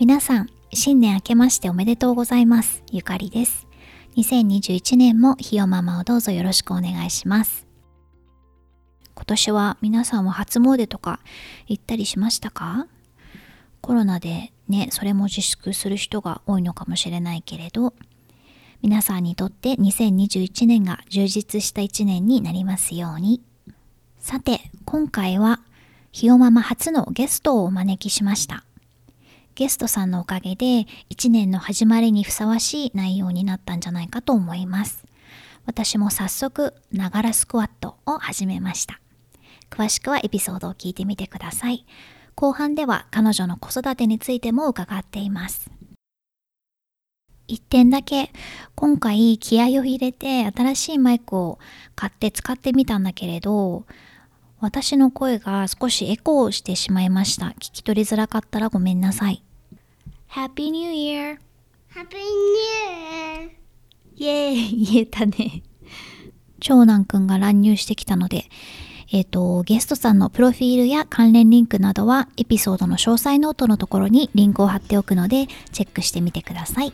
皆さん、新年明けましておめでとうございます。ゆかりです。2021年もひよママをどうぞよろしくお願いします。今年は皆さんは初詣とか行ったりしましたか？コロナでね、それも自粛する人が多いのかもしれないけれど、皆さんにとって2021年が充実した1年になりますように。さて、今回はひよママ初のゲストをお招きしました。ゲストさんのおかげで1年の始まりにふさわしい内容になったんじゃないかと思います。私も早速、ながらスクワットを始めました。詳しくはエピソードを聞いてみてください。後半では彼女の子育てについても伺っています。一点だけ今回気合を入れて新しいマイクを買って使ってみたんだけれど私の声が少しエコーしてしまいました。聞き取りづらかったらごめんなさい。Happy New Year! Happy New Year! イェーイ言えたね。長男くんが乱入してきたので、えっ、ー、と、ゲストさんのプロフィールや関連リンクなどはエピソードの詳細ノートのところにリンクを貼っておくのでチェックしてみてください。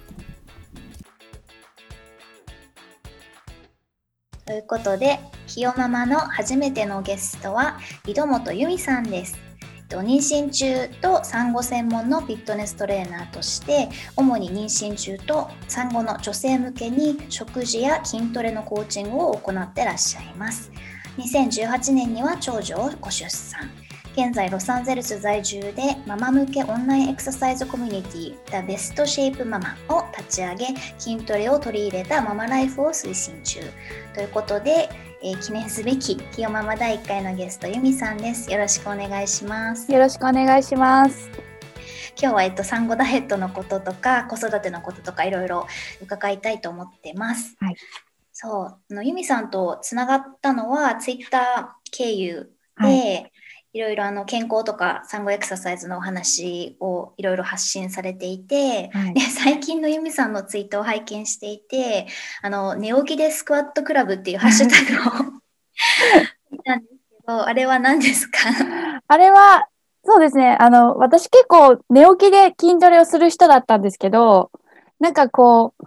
ということで、きよママの初めてのゲストは井戸本由美さんです。妊娠中と産後専門のフィットネストレーナーとして主に妊娠中と産後の女性向けに食事や筋トレのコーチングを行ってらっしゃいます。2018年には長女をご出産。現在ロサンゼルス在住でママ向けオンラインエクササイズコミュニティ The Best Shape Mama を立ち上げ筋トレを取り入れたママライフを推進中。ということで、えー、記念すべきひよママ第1回のゲストゆみさんです。よろしくお願いします。よろしくお願いします。今日は、えっと、産後ダイエットのこととか子育てのこととかいろいろ伺いたいと思ってます。はい、そう。あの由美さんとつながったのはツイッター経由で、はい、いろいろあの健康とか産後エクササイズのお話をいろいろ発信されていて、はい、で最近の由美さんのツイートを拝見していてあの寝起きでスクワットクラブっていうハッシュタグを見たんですけどあれは何ですか？あれはそうですね。あの私結構寝起きで筋トレをする人だったんですけどなんかこう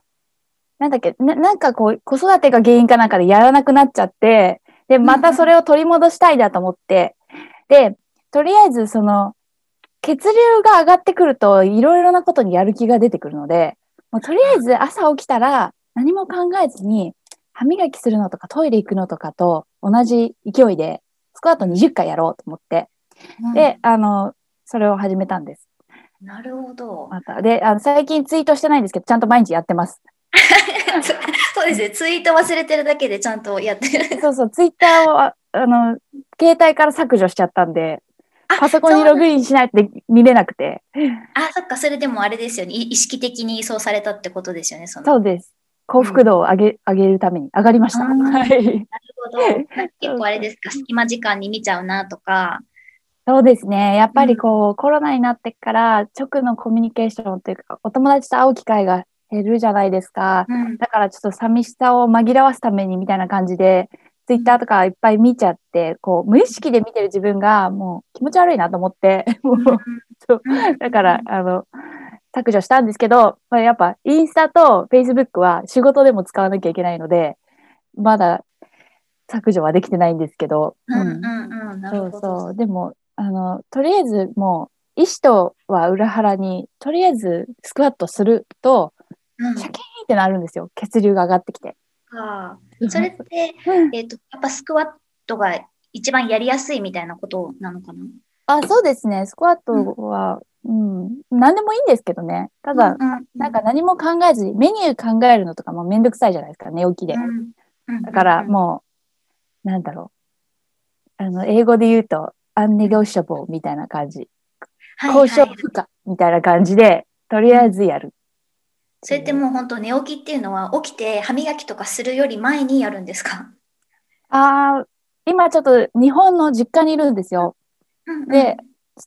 なんだっけな、なんかこう、子育てが原因かなんかでやらなくなっちゃって、で、またそれを取り戻したいだと思って、で、とりあえずその、血流が上がってくると、いろいろなことにやる気が出てくるので、もうとりあえず朝起きたら何も考えずに、歯磨きするのとかトイレ行くのとかと同じ勢いで、スクワット20回やろうと思って、うん、で、あの、それを始めたんです。なるほど。また。で、あの最近ツイートしてないんですけど、ちゃんと毎日やってます。そうですね。ツイート忘れてるだけでちゃんとやってる。そうそう、ツイッターを、あの、携帯から削除しちゃったんで、パソコンにログインしないと見れなくて。あ、そっか、それでもあれですよね。意識的にそうされたってことですよね。そそうです。幸福度を上げうん、上げるために上がりました。はい。なるほど。結構あれですか、隙間時間に見ちゃうなとか。そうですね。やっぱりこう、うん、コロナになってから直のコミュニケーションというか、お友達と会う機会が減るじゃないですか、うん、だからちょっと寂しさを紛らわすためにみたいな感じでツイッターとかいっぱい見ちゃってこう無意識で見てる自分がもう気持ち悪いなと思って もうそうだからあの削除したんですけど、まあ、やっぱインスタとフェイスブックは仕事でも使わなきゃいけないのでまだ削除はできてないんですけど、そうそう。でもあのとりあえずもう意思とは裏腹にとりあえずスクワットするとシャキーンってなるんですよ。血流が上がってきて。あそれって、えーと、やっぱスクワットが一番やりやすいみたいなことなのかな？あそうですね。スクワットは、うん、うん、何でもいいんですけどね。ただ、うんうん、なんか何も考えずにメニュー考えるのとかもめんどくさいじゃないですか寝起きで、だからもうなんだろう。あの英語で言うとアンネゴシャボみたいな感じ。交渉不可みたいな感じで、とりあえずやる。それってもう本当寝起きっていうのは起きて歯磨きとかするより前にやるんですか？ああ、今ちょっと日本の実家にいるんですよ。うんうんで、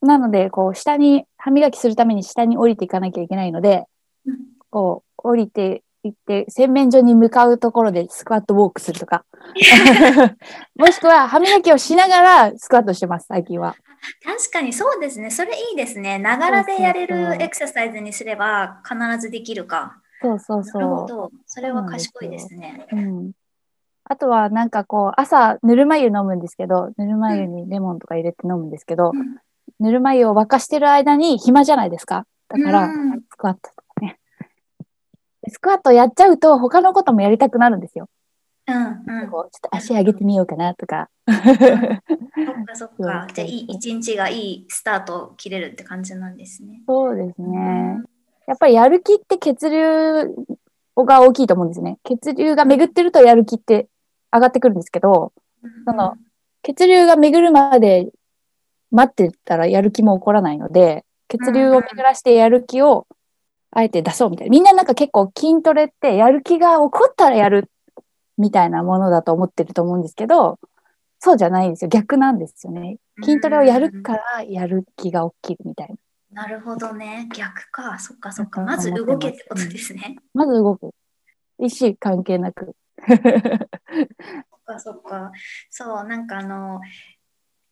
なので、こう、下に、歯磨きするために下に降りていかなきゃいけないので、うんこう、降りていって、洗面所に向かうところでスクワットウォークするとか。もしくは、歯磨きをしながらスクワットしてます、最近は。確かにそうですね。それいいですね。ながらでやれそうそうそうるエクササイズにすれば必ずできるか。そうそうなるほそど。それは賢いですね。う。うん。あとは、なんかこう、朝、ぬるま湯飲むんですけど、ぬるま湯にレモンとか入れて飲むんですけど、うんぬるま湯を沸かしてる間に暇じゃないですか。だから、うんスクワットとかね。でスクワットやっちゃうと、他のこともやりたくなるんですよ。うんうん。こうちょっと足上げてみようかなとか。そっかそっか。じゃあいい一日がいいスタートを切れるって感じなんですね。そうですね。やっぱりやる気って血流が大きいと思うんですね。血流が巡ってるとやる気って上がってくるんですけど、その血流が巡るまで待ってたらやる気も起こらないので、血流を巡らしてやる気をあえて出そうみたいな。みんななんか結構筋トレってやる気が起こったらやるみたいなものだと思ってると思うんですけど、そうじゃないんですよ。逆なんですよね。筋トレをやるからやる気が起きるみたいな。なるほどね。逆か。そっかそっか。まず動けってことですね。まず動く。意思関係なく。そっかそっか。そう、なんかあの、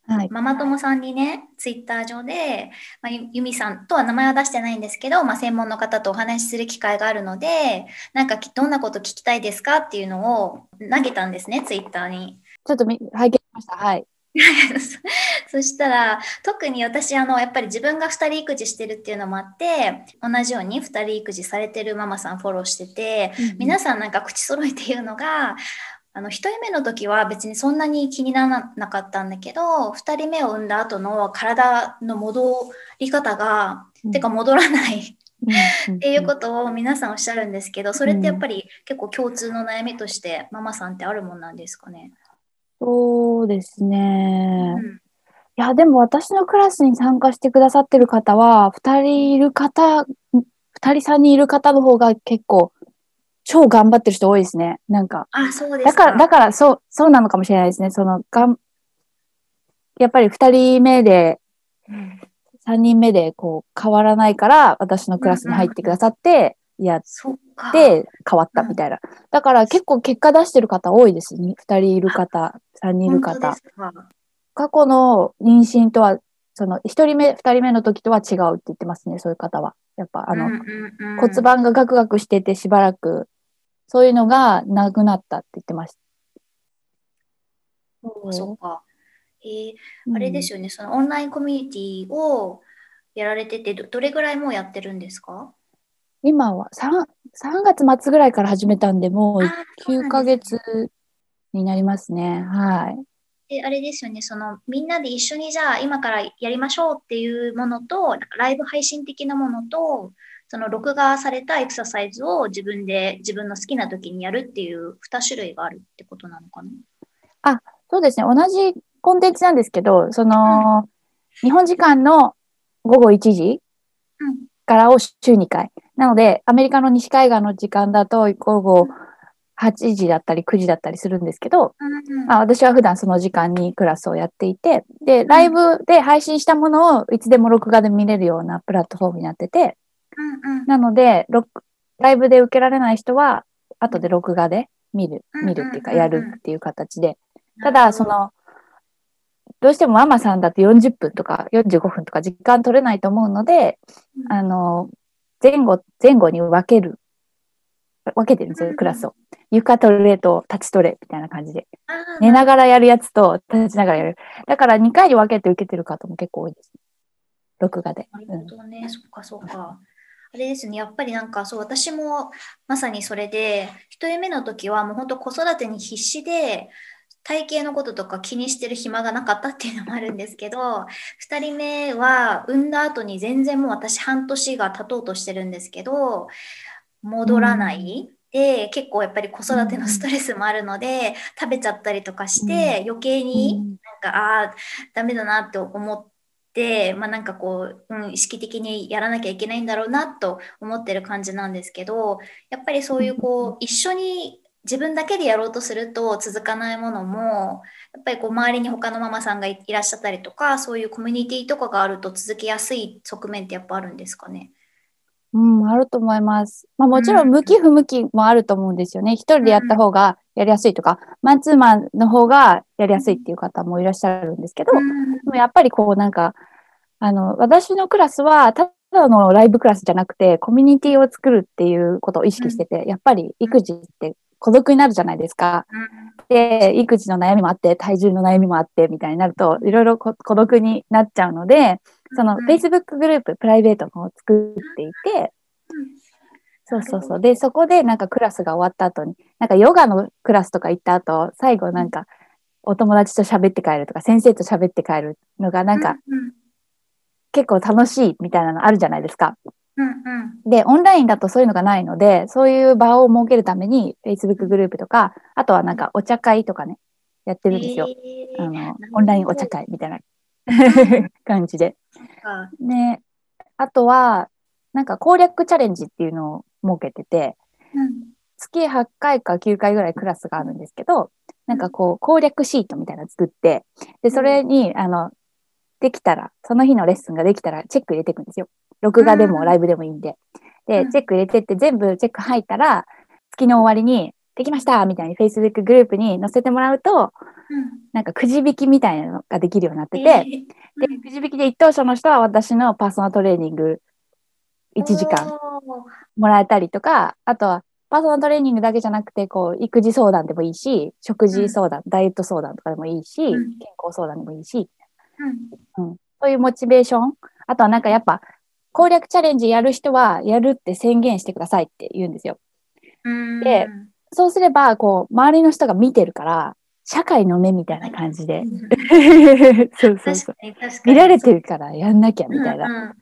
はい。ママ友さんにね、ツイッター上で、まあ、ゆゆみさんとは名前は出してないんですけど、まあ、専門の方とお話しする機会があるので、なんかきどんなこと聞きたいですかっていうのを投げたんですね、ツイッターに。ちょっとみ拝見しました。はい。そしたら特に私あのやっぱり自分が2人育児してるっていうのもあって同じように2人育児されてるママさんフォローしてて皆さんなんか口揃えて言うのがあの1人目の時は別にそんなに気にならなかったんだけど2人目を産んだ後の体の戻り方が、うん。てか戻らない。っっていうことを皆さんおっしゃるんですけどそれってやっぱり結構共通の悩みとしてママさんってあるもんなんですかね？そうですね。うん。いや、でも私のクラスに参加してくださってる方は、二人いる方、二人三人いる方の方が結構、超頑張ってる人多いですね。なんか。あそうですだから、だから、そう、そうなのかもしれないですね。その、がん、やっぱり二人目で、三人目で、こう、変わらないから、私のクラスに入ってくださって、やっそっか。て、変わったみたいな。だから、結構結果出してる方多いですね。二人いる方、三人いる方。過去の妊娠とは、その、一人目、二人目の時とは違うって言ってますね、そういう方は。やっぱ、あの、うんうんうん骨盤がガクガクしててしばらく、そういうのがなくなったって言ってました。そっか。えーあれですよね、そのオンラインコミュニティをやられててど、どれぐらいもうやってるんですか？今は3、3月末ぐらいから始めたんで、もうあーそうなん9ヶ月になりますね。はい。で、あれですよね、そのみんなで一緒にじゃあ今からやりましょうっていうものと、ライブ配信的なものと、その録画されたエクササイズを自分で自分の好きな時にやるっていう2種類があるってことなのかな？そうですね。同じコンテンツなんですけど、その、日本時間の午後1時うん。からを週2回。なので、アメリカの西海岸の時間だと午後8時だったり9時だったりするんですけど、うんうん。まあ、私は普段その時間にクラスをやっていて、で、ライブで配信したものをいつでも録画で見れるようなプラットフォームになってて、うんうんなので、録ライブで受けられない人は、後で録画で見る、うん見るっていうか、うんうんうんやるっていう形で。ただ、そ、の、どうしてもママさんだって40分とか45分とか時間取れないと思うので、うんあの、前後、前後に分ける、分けてるんですよ、うんうんクラスを。床トレと立ちトレみたいな感じで。寝ながらやるやつと立ちながらやる。だから2回に分けて受けてる方も結構多いです。録画で。なるうんほどね、そっかそっか。あれですね、やっぱりなんかそう、私もまさにそれで、一人目の時はもう本当子育てに必死で、体型のこととか気にしてる暇がなかったっていうのもあるんですけど、2人目は産んだ後に全然もう私半年が経とうとしてるんですけど、戻らない。で、結構やっぱり子育てのストレスもあるので、食べちゃったりとかして、余計になんか、ああ、ダメだなって思って、まあ、なんかこう、うん、意識的にやらなきゃいけないんだろうなと思ってる感じなんですけどやっぱりそういうこう一緒に自分だけでやろうとすると続かないものもやっぱりこう周りに他のママさんがいらっしゃったりとかそういうコミュニティとかがあると続きやすい側面ってやっぱあるんですかね？うん、あると思います。まあもちろん向き不向きもあると思うんですよね。一人でやった方がやりやすいとか、マンツーマンの方がやりやすいっていう方もいらっしゃるんですけど、でもやっぱりこうなんか、あの、私のクラスは、ただのライブクラスじゃなくて、コミュニティを作るっていうことを意識してて、やっぱり育児って孤独になるじゃないですか。で、育児の悩みもあって、体重の悩みもあって、みたいになると、いろいろ孤独になっちゃうので、その Facebook グループ、プライベートを作っていて、そうそうそう。で、そこでなんかクラスが終わった後に、なんかヨガのクラスとか行った後、最後なんかお友達と喋って帰るとか、先生と喋って帰るのがなんか、結構楽しいみたいなのあるじゃないですか。うんうん、で、オンラインだとそういうのがないので、そういう場を設けるために、Facebook グループとか、あとはなんかお茶会とかね、やってるんですよ。えー、あの、オンラインお茶会みたいな 感じで。ね、あとは、なんか攻略チャレンジっていうのを設けてて、うん、月8回か9回ぐらいクラスがあるんですけど、なんかこう攻略シートみたいなの作って、で、それに、あの、できたら、その日のレッスンができたらチェック入れていくんですよ。録画でもライブでもいいんで。で、チェック入れてって全部チェック入ったら、月の終わりに、できましたみたいに Facebook グループに載せてもらうと、うん、なんかくじ引きみたいなのができるようになってて、えー。で、くじ引きで一等賞の人は私のパーソナルトレーニング1時間もらえたりとか、あとはパーソナルトレーニングだけじゃなくて、こう、育児相談でもいいし、食事相談、うん、ダイエット相談とかでもいいし、うん、健康相談でもいいし、うん、そういうモチベーション。あとはなんかやっぱ、攻略チャレンジやる人はやるって宣言してくださいって言うんですよ。で、そうすれば、こう、周りの人が見てるから、社会の目みたいな感じで。そうそうそう。見られてるからやんなきゃみたいな。うんうん、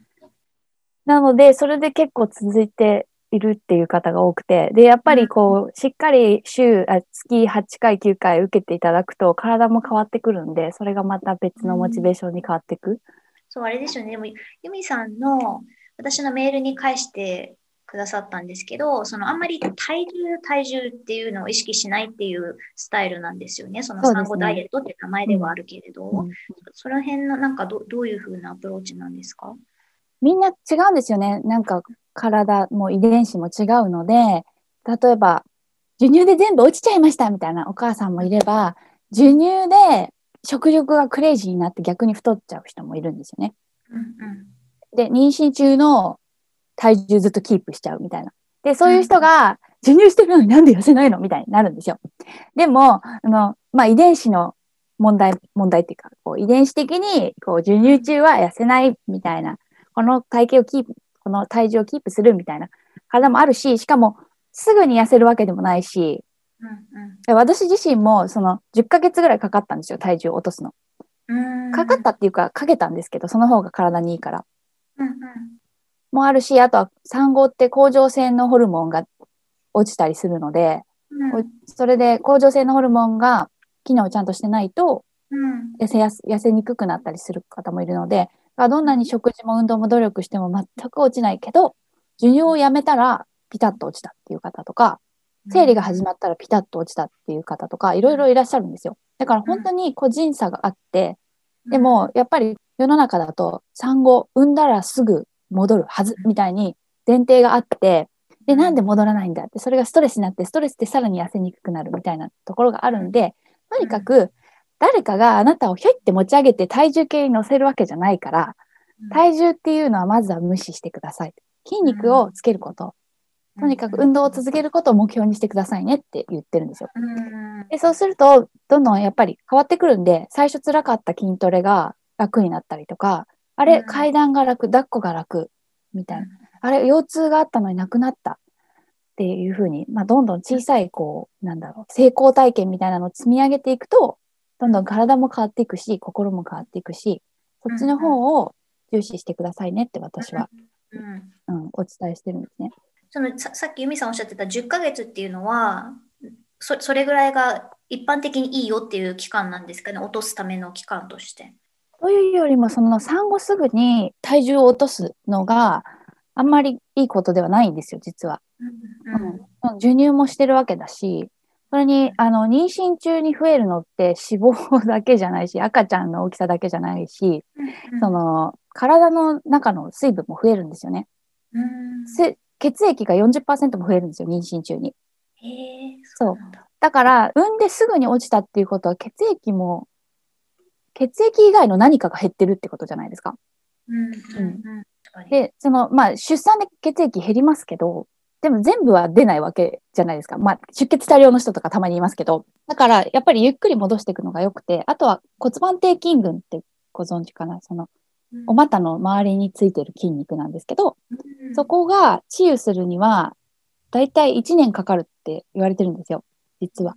なので、それで結構続いているっていう方が多くて、で、やっぱりこう、しっかり週、あ月8回、9回受けていただくと、体も変わってくるんで、それがまた別のモチベーションに変わっていく。そう、あれですよね。でも、ユミさんの、私のメールに返してくださったんですけど、そのあんまり体重、体重っていうのを意識しないっていうスタイルなんですよね。その産後ダイエットって名前ではあるけれど、そ、ねうん、その辺のなんかどどういうふうなアプローチなんですか？みんな違うんですよね。なんか体も遺伝子も違うので、例えば、授乳で全部落ちちゃいましたみたいなお母さんもいれば、授乳で食欲がクレイジーになって逆に太っちゃう人もいるんですよね。うんうん、で、妊娠中の体重ずっとキープしちゃうみたいな。で、そういう人が、授乳してるのになんで痩せないのみたいになるんですよ。でも、あの、まあ、遺伝子の問題、問題っていうか、こう遺伝子的に、こう、授乳中は痩せないみたいな、この体型をキープ、この体重をキープするみたいな体もあるし、しかも、すぐに痩せるわけでもないし、うんうん、私自身も、その、10ヶ月ぐらいかかったんですよ、体重を落とすの。かかったっていうか、かけたんですけど、その方が体にいいから。うんうんもあるし、あとは産後って甲状腺のホルモンが落ちたりするので、うん、それで甲状腺のホルモンが機能ちゃんとしてないと、痩せやす痩せにくくなったりする方もいるので、どんなに食事も運動も努力しても全く落ちないけど、授乳をやめたらピタッと落ちたっていう方とか、生理が始まったらピタッと落ちたっていう方とか、いろいろいらっしゃるんですよ。だから本当に個人差があって、でもやっぱり世の中だと産後産んだらすぐ戻るはずみたいに前提があって、で、なんで戻らないんだって、それがストレスになって、ストレスってさらに痩せにくくなるみたいなところがあるんで、とにかく、誰かがあなたをひょいって持ち上げて体重計に乗せるわけじゃないから、体重っていうのはまずは無視してください。筋肉をつけること。とにかく運動を続けることを目標にしてくださいねって言ってるんですよ。でそうすると、どんどんやっぱり変わってくるんで、最初辛かった筋トレが楽になったりとか、あれ、階段が楽、抱っこが楽、みたいな。あれ、腰痛があったのになくなったっていうふうに、まあ、どんどん小さい、こう、なんだろう、成功体験みたいなのを積み上げていくと、どんどん体も変わっていくし、心も変わっていくし、そっちの方を重視してくださいねって私は、うん、うん、お伝えしてるんですね。そのささっき由美さんおっしゃってた10ヶ月っていうのはそ、それぐらいが一般的にいいよっていう期間なんですかね、落とすための期間として。というよりも、その産後すぐに体重を落とすのがあんまりいいことではないんですよ、実は。うん、授乳もしてるわけだし、それに、あの、妊娠中に増えるのって脂肪だけじゃないし、赤ちゃんの大きさだけじゃないし、その、体の中の水分も増えるんですよね。血液が40%も増えるんですよ、妊娠中に。へそう。だから、産んですぐに落ちたっていうことは、血液も、血液以外の何かが減ってるってことじゃないですか。うんで、その、まあ、出産で血液減りますけど、でも全部は出ないわけじゃないですか。まあ、出血多量の人とかたまにいますけど。だから、やっぱりゆっくり戻していくのが良くて、あとは骨盤底筋群ってご存知かなその、お股の周りについてる筋肉なんですけど、うん、そこが治癒するには、だいたい1年かかるって言われてるんですよ、実は。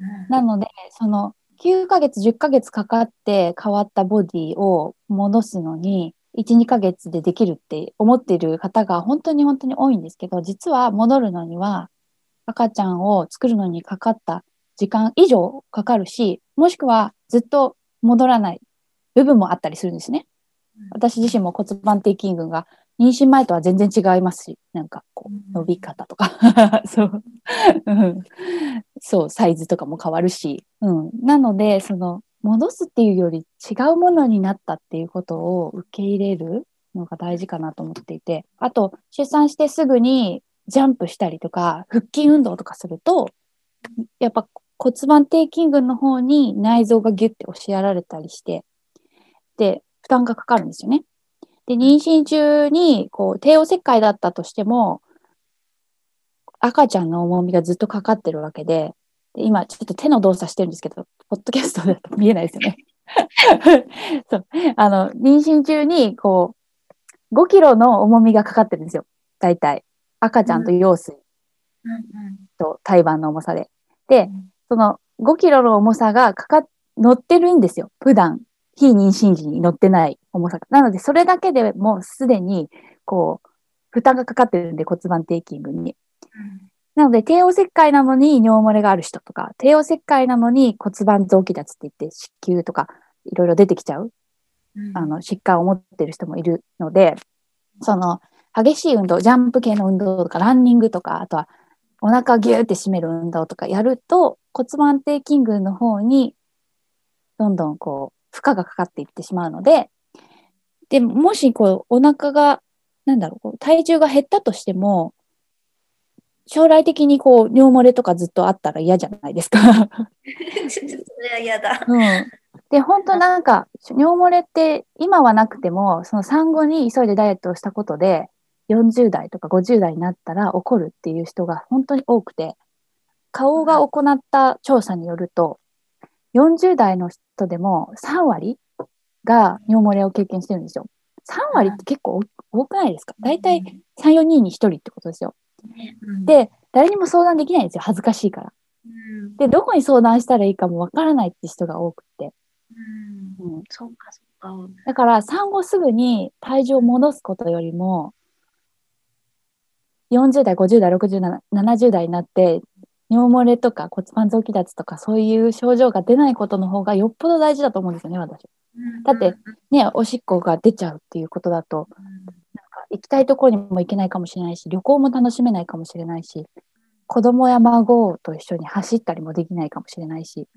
うん、なので、その、9ヶ月、10ヶ月かかって変わったボディを戻すのに、1、2ヶ月でできるって思っている方が本当に本当に多いんですけど、実は戻るのには赤ちゃんを作るのにかかった時間以上かかるし、もしくはずっと戻らない部分もあったりするんですね。私自身も骨盤底筋群が妊娠前とは全然違いますし、なんかこう伸び方とか。そう、そう、サイズとかも変わるし、うん。なので、その戻すっていうより違うものになったっていうことを受け入れるのが大事かなと思っていて、あと、出産してすぐにジャンプしたりとか、腹筋運動とかすると、やっぱ骨盤底筋群の方に内臓がギュッて押しやられたりして、で、負担がかかるんですよね。で、妊娠中に、こう、帝王切開だったとしても、赤ちゃんの重みがずっとかかってるわけで、で今ちょっと手の動作してるんですけど、ポッドキャストだと見えないですよね。そう。あの、妊娠中に、こう、5キロの重みがかかってるんですよ。大体。赤ちゃんと羊水と胎盤の重さで。で、その5キロの重さがかか、乗ってるんですよ。普段。非妊娠時に乗ってない重さが。なので、それだけでもうすでに、こう、負担がかかってるんで骨盤底筋群に。なので、帝王切開なのに尿漏れがある人とか、帝王切開なのに骨盤臓器脱って言って子宮とかいろいろ出てきちゃう、うん、あの疾患を持ってる人もいるので、その激しい運動、ジャンプ系の運動とか、ランニングとか、あとはお腹ギューって締める運動とかやると骨盤底筋群の方にどんどんこう負荷がかかっていってしまうので、で、もしこうお腹が、なんだろう、体重が減ったとしても、将来的にこう尿漏れとかずっとあったら嫌じゃないですか それは嫌だ。うん。で、本当なんか、尿漏れって今はなくても、その産後に急いでダイエットをしたことで、40代とか50代になったら起こるっていう人が本当に多くて、顔が行った調査によると、40代の人でも3割が尿漏れを経験してるんですよ。3割って結構多くないですか？大体3、4人に1人ってことですよ。で、誰にも相談できないんですよ。恥ずかしいから。で、どこに相談したらいいかもわからないって人が多くて。うん。そうか、そうか。だから、産後すぐに体重を戻すことよりも、40代、50代、60代、70代になって、尿漏れとか骨盤臓器脱とかそういう症状が出ないことの方がよっぽど大事だと思うんですよね、私。だって、ね、おしっこが出ちゃうっていうことだと、行きたいところにも行けないかもしれないし、旅行も楽しめないかもしれないし、子供や孫と一緒に走ったりもできないかもしれないし、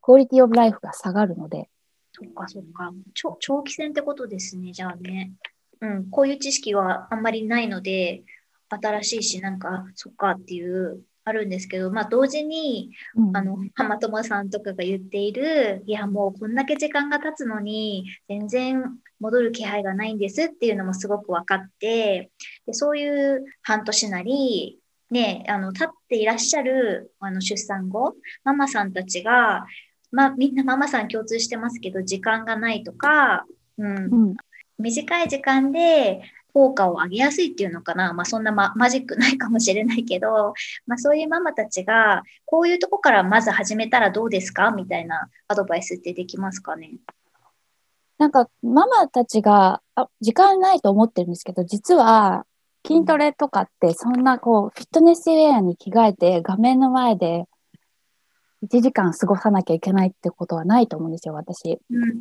クオリティオブライフが下がるので。そっかそっか。長長期戦ってことですね、じゃあね。うん、こういう知識はあんまりないので、新しいし、なんか、そっかっていうあるんですけど、まあ、同時に、うん、あの浜友さんとかが言っているいやもうこんだけ時間が経つのに全然戻る気配がないんですっていうのもすごく分かってでそういう半年なりねあの立っていらっしゃるあの出産後ママさんたちが、まあ、みんなママさん共通してますけど時間がないとか、うん、うん、短い時間で効果を上げやすいっていうのかな、まあ、そんなママジックないかもしれないけど、まあ、そういうママたちがこういうとこからまず始めたらどうですか？みたいなアドバイスってできますかね？なんかママたちがあ時間ないと思ってるんですけど実は筋トレとかってそんなこうフィットネスウェアに着替えて画面の前で1時間過ごさなきゃいけないってことはないと思うんですよ、私。うんうん。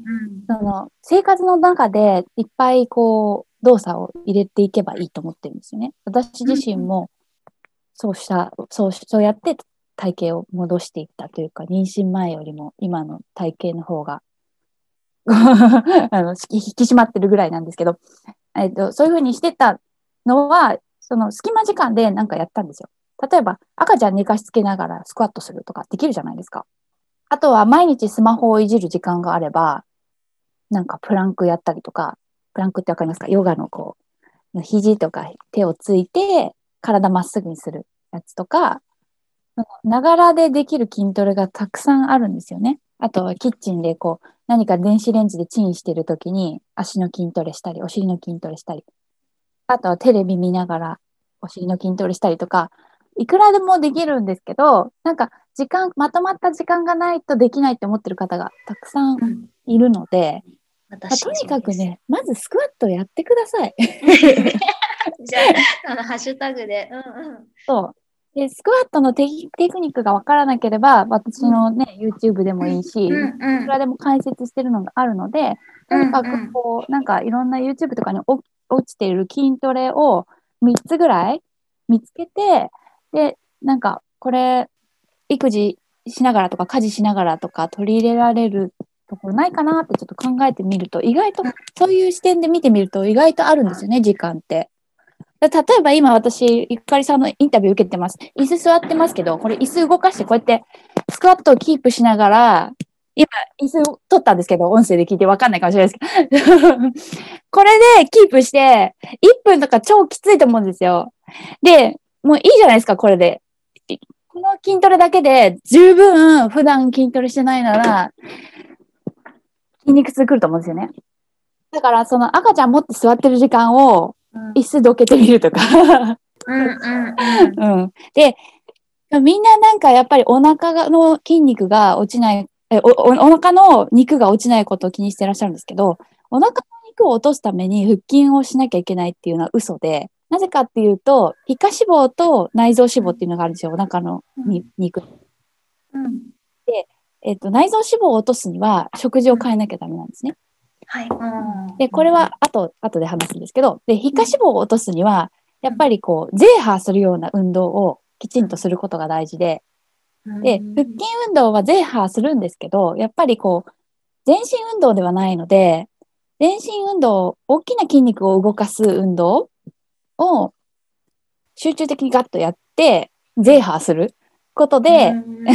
その生活の中でいっぱいこう動作を入れていけばいいと思ってるんですよね。私自身もそうした、そうしそうやって体型を戻していったというか、妊娠前よりも今の体型の方が あの引き締まってるぐらいなんですけど、えっと、そういうふうにしてたのは、その隙間時間でなんかやったんですよ。例えば赤ちゃん寝かしつけながらスクワットするとかできるじゃないですか。あとは毎日スマホをいじる時間があれば、なんかプランクやったりとか、プランクってわかりますか？ヨガのこう、肘とか手をついて体まっすぐにするやつとか、ながらでできる筋トレがたくさんあるんですよね。あとはキッチンでこう、何か電子レンジでチンしてるときに足の筋トレしたり、お尻の筋トレしたり、あとはテレビ見ながらお尻の筋トレしたりとか、いくらでもできるんですけど、なんか時間、まとまった時間がないとできないって思ってる方がたくさんうん。いるので、まあ私とにかくね、まずスクワットやってください。じゃあ、あの、ハッシュタグで。うんうん。そう。で、スクワットのテキテクニックがわからなければ、私のね、YouTube でもいいし、うんうんいくらでも解説してるのがあるので、とにかうんうんくこう、なんかいろんな YouTube とかにお落ちている筋トレを3つぐらい見つけて、で、なんかこれ、育児しながらとか家事しながらとか取り入れられるところないかなってちょっと考えてみると、意外と、そういう視点で見てみると意外とあるんですよね、時間って。例えば今私、ゆかりさんのインタビュー受けてます。椅子座ってますけど、これ椅子動かしてこうやってスクワットをキープしながら、今椅子を取ったんですけど、音声で聞いてわかんないかもしれないですけど、これでキープして、1分とか超きついと思うんですよ。で、もういいじゃないですか、これで。この筋トレだけで十分普段筋トレしてないなら、筋肉痛くると思うんですよね。だから、その赤ちゃん持って座ってる時間を椅子どけてみるとか。うんうんうん。うん。で、みんななんかやっぱりお腹がの筋肉が落ちない、えおおお腹の肉が落ちないことを気にしてらっしゃるんですけど、お腹の肉を落とすために腹筋をしなきゃいけないっていうのは嘘で、なぜかっていうと、皮下脂肪と内臓脂肪っていうのがあるんですよ、お腹のに肉。うん。えっと、内臓脂肪を落とすには食事を変えなきゃダメなんですね。はい。うんで、これは後、後で話すんですけど、で、皮下脂肪を落とすには、やっぱりこう、ゼーハーするような運動をきちんとすることが大事で、で、腹筋運動はゼーハーするんですけど、やっぱりこう、全身運動ではないので、全身運動、大きな筋肉を動かす運動を集中的にガッとやって、ゼーハーすることで、うん。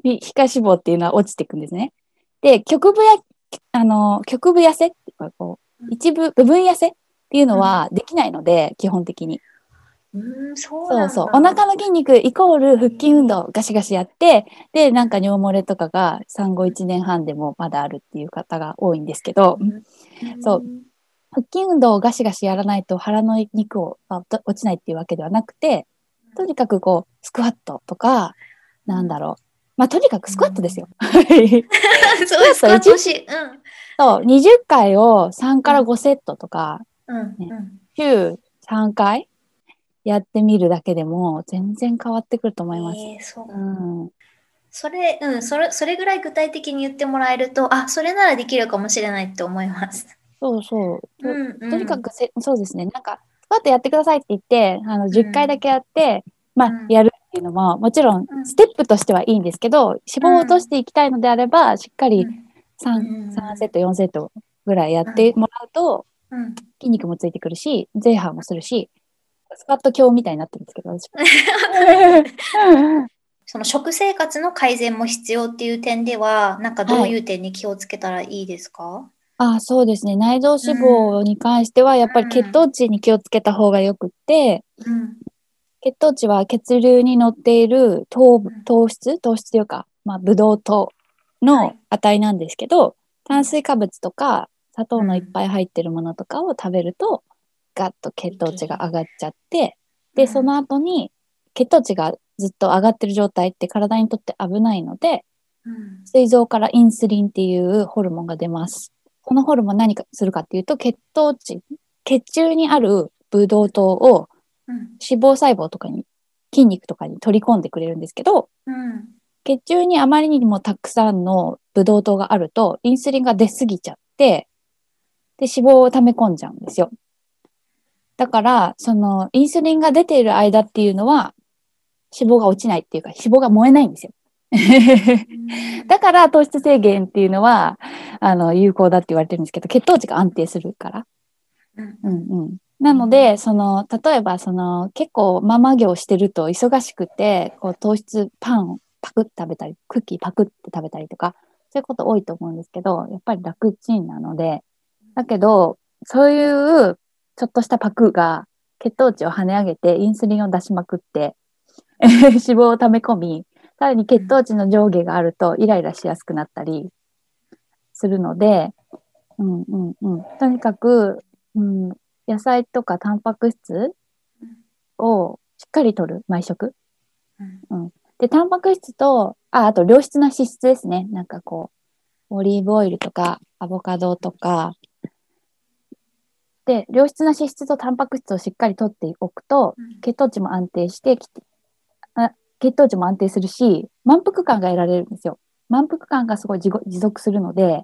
皮下脂肪っていうのは落ちていくんですね。で、局部や、あの、局部痩せっていうかこう、一部、部分痩せっていうのはできないので、基本的に。うん、そうそうそう。お腹の筋肉イコール腹筋運動ガシガシやって、で、なんか尿漏れとかが産後1年半でもまだあるっていう方が多いんですけど、そう。腹筋運動をガシガシやらないと腹の肉を落ちないっていうわけではなくて、とにかくこう、スクワットとか、なんだろう。まあ、とにかくスクワットですよ。そうワットし、うん。そう、20回を3から5セットとか、うん。うん。週3回やってみるだけでも全然変わってくると思います。えーそううん。それ、うん、それ、それぐらい具体的に言ってもらえると、あ、それならできるかもしれないって思います。そうそう。とうん、うんとにかくせ、そうですね。なんか、スクワットやってくださいって言って、あの、10回だけやって、まあうん、やるっていうのも、もちろんう、ん。ステップとしてはいいんですけど、脂肪を落としていきたいのであれば、しっかりうん。3, うん。3セット、4セットぐらいやってもらうと、うん。筋肉もついてくるし、ゼーハーもするし、スクワット強みたいになってるんですけど、私。その食生活の改善も必要っていう点では、なんかどういう点に気をつけたらいいですか、あそうですね。内臓脂肪に関しては、やっぱり血糖値に気をつけた方がよくって、うん。血糖値は血流に乗っている糖ん糖質？糖質というか、まあ、ブドウ糖はのい値なんですけど、炭水化物とか砂糖のいっぱい入ってるものとかを食べると、ガッと血糖値が上がっちゃって、で、その後に血糖値がずっと上がってる状態って体にとって危ないので、うん。膵臓からインスリンっていうホルモンが出ます。このホルモン何かするかっていうと、血糖値、血中にあるブドウ糖をうん。脂肪細胞とかに、筋肉とかに取り込んでくれるんですけど、うん。血中にあまりにもたくさんのブドウ糖があると、インスリンが出すぎちゃって、で、脂肪を溜め込んじゃうんですよ。だから、その、インスリンが出ている間っていうのは、脂肪が落ちないっていうか、脂肪が燃えないんですよ。だから、糖質制限っていうのは、あの、有効だって言われてるんですけど、血糖値が安定するから。うんうん。なので、その、例えば、その、結構ママ業してると忙しくて、こう、糖質パンをパクッ食べたり、クッキーパクッて食べたりとか、そういうこと多いと思うんですけど、やっぱり楽ちんなので、だけど、そういうちょっとしたパクが血糖値を跳ね上げてインスリンを出しまくって 脂肪を溜め込み、さらに血糖値の上下があるとイライラしやすくなったりするので、うんうんうん、とにかく、うん、野菜とかタンパク質をしっかりとる毎食。うん、で、タンパク質と、あ、あと良質な脂質ですね。なんかこう、オリーブオイルとかアボカドとか、で、良質な脂質とタンパク質をしっかりとっておくと、血糖値も安定してきて、あ血糖値も安定するし、満腹感が得られるんですよ。満腹感がすごい持続するので、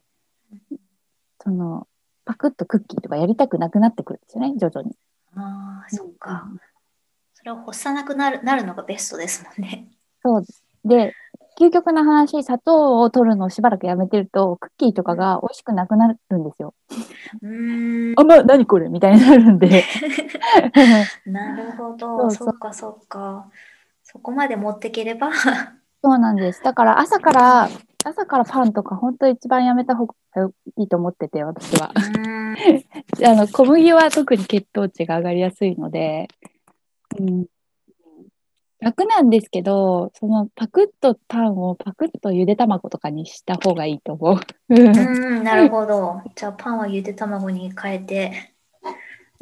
その、パクッとクッキーとかやりたくなくなってくるんですよね、徐々に。ああ、そっか。それを干さなくなるなるのがベストですもんね。そうです。で、究極な話、砂糖を取るのをしばらくやめてると、クッキーとかが美味しくなくなるんですよ。うん。あ、ま、何これ？みたいになるんで。なるほど。そっかそっか。そこまで持っていければ。そうなんです。だから朝から、朝からパンとか本当一番やめた方がいいと思ってて、私は。あの小麦は特に血糖値が上がりやすいので、うん、楽なんですけど、そのパクッとパンをパクッとゆで卵とかにした方がいいと思う。うん、なるほど。じゃあパンはゆで卵に変えて。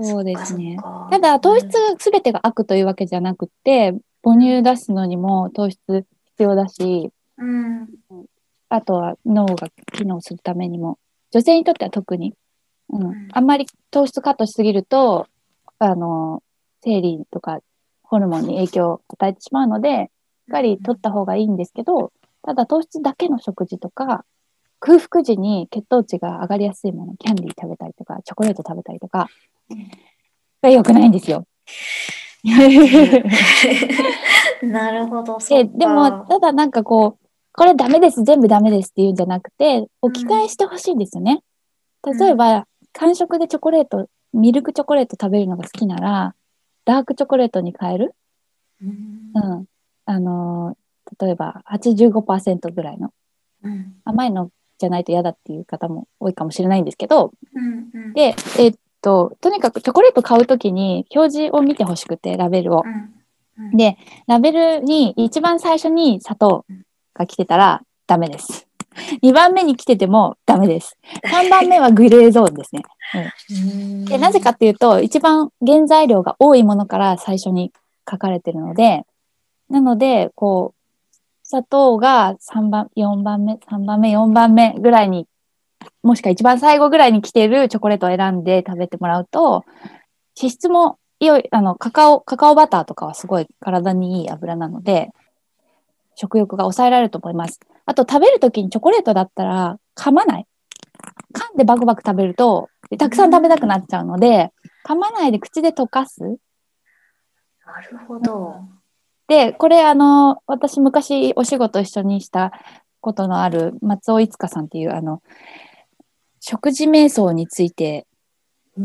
そうですね。ただ糖質すべてが悪というわけじゃなくて、母乳出すのにも糖質必要だし、うん、あとは脳が機能するためにも、女性にとっては特に、うん、うん、あんまり糖質カットしすぎると、あの、生理とかホルモンに影響を与えてしまうので、しっかり取った方がいいんですけど、ただ糖質だけの食事とか、空腹時に血糖値が上がりやすいもの、キャンディー食べたりとか、チョコレート食べたりとか、が良くないんですよ。なるほど。ででも、ただなんかこう、これダメです、全部ダメですっていうんじゃなくて、置き換えしてほしいんですよね。うん、例えば、間食でチョコレート、ミルクチョコレート食べるのが好きなら、ダークチョコレートに変える？うん。うん、あのー、例えば85%ぐらいの、うん、甘いのじゃないと嫌だっていう方も多いかもしれないんですけど、うんうん、で、えー、っと、とにかくチョコレート買うときに表示を見てほしくて、ラベルを。うんうん、で、ラベルに一番最初に砂糖が来てたらダメです。2番目に来ててもダメです。3番目はグレーゾーンですね。うん、でなぜかっていうと、一番原材料が多いものから最初に書かれてるので、なので、こう、砂糖が3番、4番目、3番目、4番目ぐらいに、もしくは一番最後ぐらいに来てるチョコレートを選んで食べてもらうと、脂質も良い、あの、カカオ、カカオバターとかはすごい体にいい油なので、食欲が抑えられると思います。あと食べるときにチョコレートだったら噛まない。噛んでバクバク食べると、たくさん食べたくなっちゃうので、噛まないで口で溶かす。なるほど。で、これあの、私昔お仕事一緒にしたことのある松尾いつかさんっていうあの、食事瞑想について語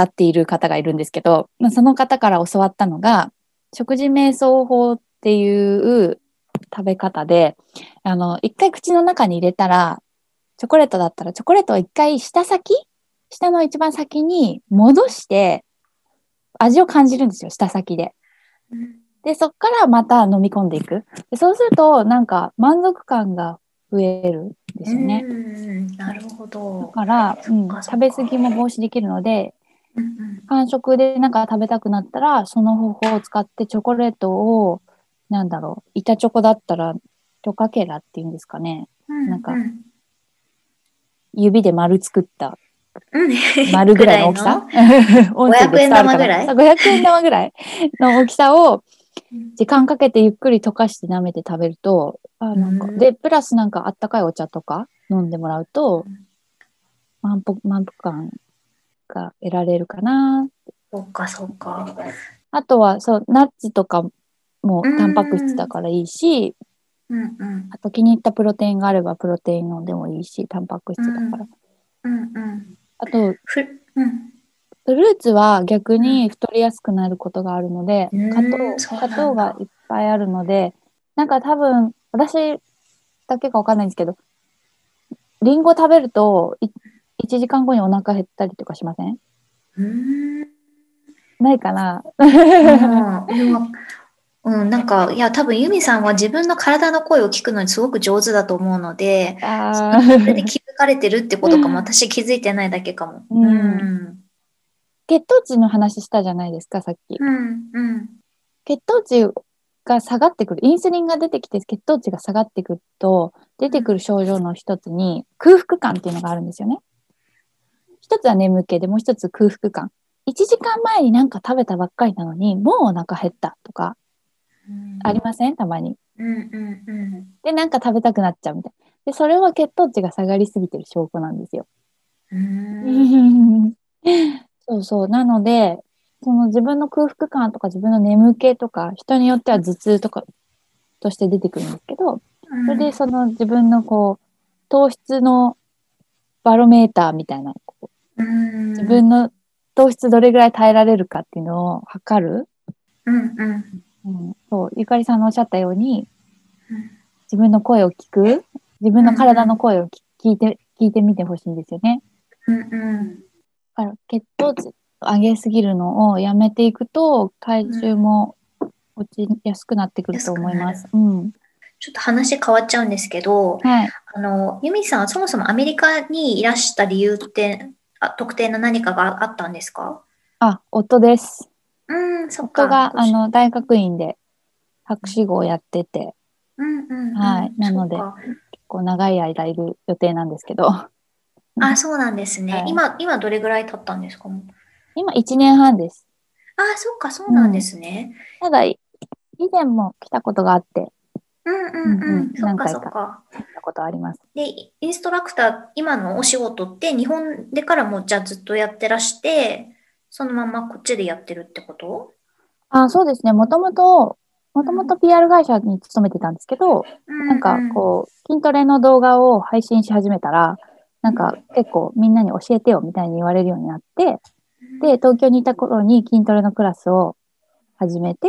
っている方がいるんですけど、まあ、その方から教わったのが、食事瞑想法っていう食べ方で、あの、一回口の中に入れたら、チョコレートだったら、チョコレートを一回下先下の一番先に戻して、味を感じるんですよ、下先で。で、そっからまた飲み込んでいく。でそうすると、なんか満足感が増えるですよね。なるほど。だから、うん、食べ過ぎも防止できるので、間食でなんか食べたくなったら、その方法を使ってチョコレートをなんだろう、板チョコだったら、チョカケラっていうんですかね。うん、なんか、指で丸作った、丸ぐらいの大きさ ?500 円玉ぐらい ?500 円玉ぐらいの大きさを、時間かけてゆっくり溶かして舐めて食べると、あなんか、うんで、プラスなんかあったかいお茶とか飲んでもらうと、満腹、満腹感が得られるかな。そっかそっか。あとは、そう、ナッツとかもうんタンパク質だからいいし、うんうん。あと気に入ったプロテインがあればプロテイン飲んでもいいし、タンパク質だから。うんうん。あと、ふうん。フルーツは逆に太りやすくなることがあるので、うん果糖がいっぱいあるので、なんか多分、私だけかわかんないんですけど、リンゴ食べると、い1時間後にお腹減ったりとかしません？うん。ないかな？うん、うん、なんか、いや、多分ユミさんは自分の体の声を聞くのにすごく上手だと思うので、それで気づかれてるってことかも、私気づいてないだけかも。うんうん。血糖値の話したじゃないですか、さっき。うん。うん。血糖値が下がってくる、インスリンが出てきて血糖値が下がってくると、出てくる症状の一つに空腹感っていうのがあるんですよね。一つは眠気で、もう一つ空腹感。1時間前になんか食べたばっかりなのに、もうお腹減ったとかありません？たまに。うんうんうん。で、なんか食べたくなっちゃうみたい。で、それは血糖値が下がりすぎてる証拠なんですよ。うん。そうそう。なので、その自分の空腹感とか自分の眠気とか、人によっては頭痛とかとして出てくるんですけど、それでその自分のこう、糖質のバロメーターみたいな、こううん、自分の糖質どれぐらい耐えられるかっていうのを測る。うんうん。うん、そう、ゆかりさんのおっしゃったようにうん、自分の声を聞く、自分の体の声をき聞いて、聞いてみてほしいんですよね。うんうん。だから血糖値上げすぎるのをやめていくと、体重も落ちやすくなってくると思います。うん。ちょっと話変わっちゃうんですけど、はい。あの、ユミさんはそもそもアメリカにいらした理由って、あ特定の何かがあったんですか？あ、夫です。うん、そっか。夫が、あの、大学院で博士号をやってて、うんうんうん、はいなので結構長い間いる予定なんですけど、あ、そうなんですね。はい今、今どれぐらい経ったんですか？今1年半です。あ、そっか、そうなんですね。ただ、以前も来たことがあって、うんうんううんうんん。そっかそっか。来たことあります。で、インストラクター、今のお仕事って日本でからもじゃあずっとやってらして、そのままこっちでやってるってこと？あ、そうですね。もともと、もともと PR 会社に勤めてたんですけど、ななんかこう、筋トレの動画を配信し始めたら、なんか結構みんなに教えてよみたいに言われるようになって、で、東京にいた頃に筋トレのクラスを始めて、